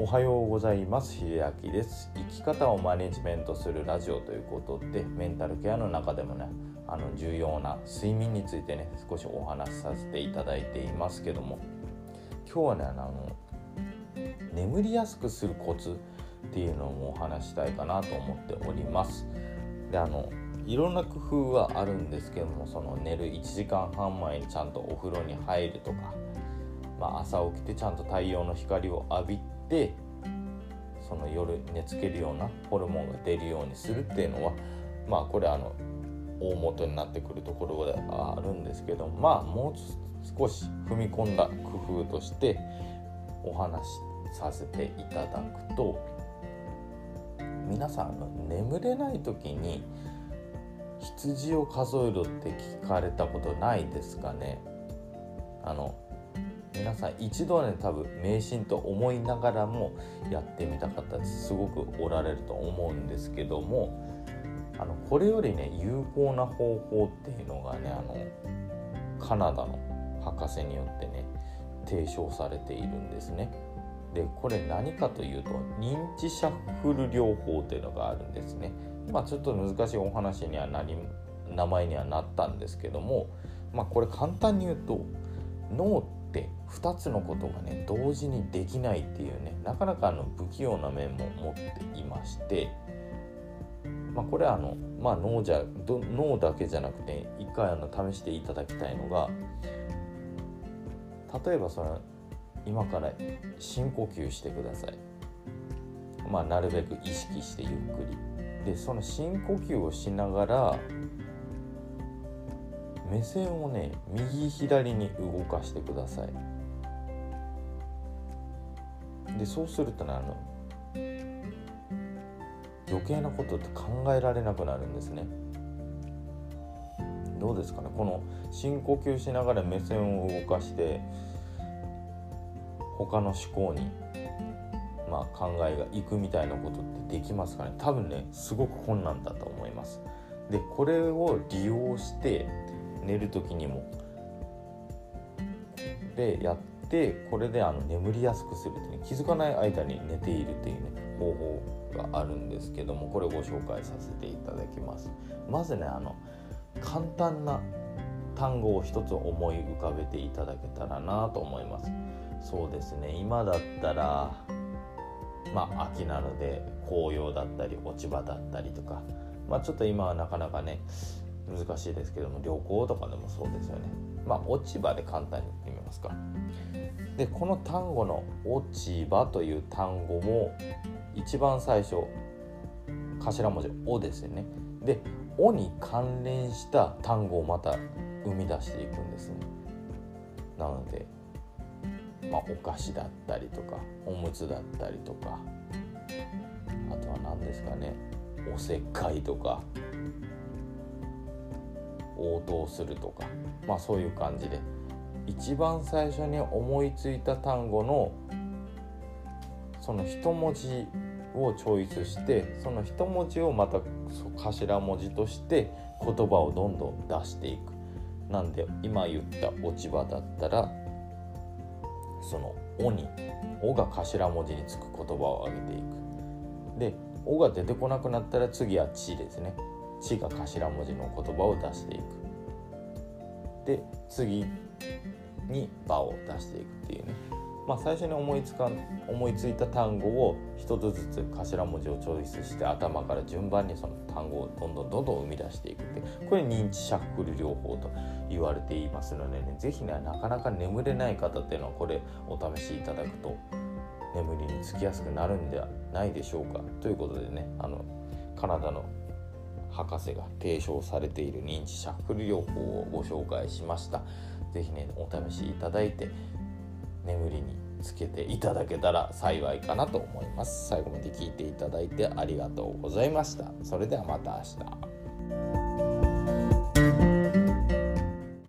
おはようございます。秀明です。生き方をマネジメントするラジオということでメンタルケアの中でもねあの重要な睡眠についてね少しお話しさせていただいていますけども。今日はねあの眠りやすくするコツっていうのもお話したいかなと思っております。であのいろんな工夫はあるんですけどもその寝る1時間半前にちゃんとお風呂に入るとか、まあ、朝起きてちゃんと太陽の光を浴びてその夜寝つけるようなホルモンが出るようにするっていうのはまあこれあの大元になってくるところではあるんですけどまあもう少し踏み込んだ工夫としてお話しさせていただくと皆さんの眠れない時に羊を数えろって聞かれたことないですかね。あの皆さん一度はね多分迷信と思いながらもやってみた方すごくおられると思うんですけどもあのこれよりね有効な方法っていうのがねあのカナダの博士によってね提唱されているんですね。でこれ何かというと認知シャッフル療法っていうのがあるんですね。まあちょっと難しいお話にはなり名前にはなったんですけどもまあこれ簡単に言うと脳って2つのことがね同時にできないっていうねなかなかあの不器用な面も持っていまして、まあ、これはあの、まあ、脳じゃ脳だけじゃなくて一回あの試していただきたいのが例えばその今から深呼吸してください。まあ、なるべく意識してゆっくり。でその深呼吸をしながら目線をね右左に動かしてください。でそうするとねあの余計なことって考えられなくなるんですね。どうですかね？この深呼吸しながら目線を動かして他の思考にまあ考えがいくみたいなことってできますかね？多分ねすごく困難だと思います。でこれを利用して寝る時にも。でやってこれであの眠りやすくするってね気づかない間に寝ているっていうね方法があるんですけどもこれをご紹介させていただきます。まずねあの簡単な単語を一つ思い浮かべていただけたらなと思います。そうですね今だったらまあ秋なので紅葉だったり落ち葉だったりとかまあちょっと今はなかなかね難しいですけども旅行とかでもそうですよね。まあ落ち葉で簡単に言ってみますか。でこの単語の「落ち葉」という単語も一番最初頭文字「お」ですよね。で「お」に関連した単語をまた生み出していくんですね。なのでまあお菓子だったりとかおむつだったりとかあとは何ですかね。おせっかいとか。応答するとかまあそういう感じで。一番最初に思いついた単語のその一文字をチョイスしてその一文字をまた頭文字として言葉をどんどん出していく。なんで今言った落ち葉だったらその「お」に「お」が頭文字につく言葉を挙げていく。で「お」が出てこなくなったら次は「ち」ですね「ち」が頭文字の言葉を出していく。で次に「場」を出していくっていうね。まあ最初に思いつか思いついた単語を一つずつ頭文字をチョイスして頭から順番にその単語をどんどんどんどん生み出していくってこれ認知シャッフル療法と言われていますのでね是非ねなかなか眠れない方っていうのはこれお試しいただくと眠りにつきやすくなるんではないでしょうか。ということでねあのカナダの博士が提唱されている認知シャッフル療法をご紹介しました。是非ねお試しいただいて眠りにつけていただけたら幸いかなと思います。最後まで聞いていただいてありがとうございました。それではまた明日。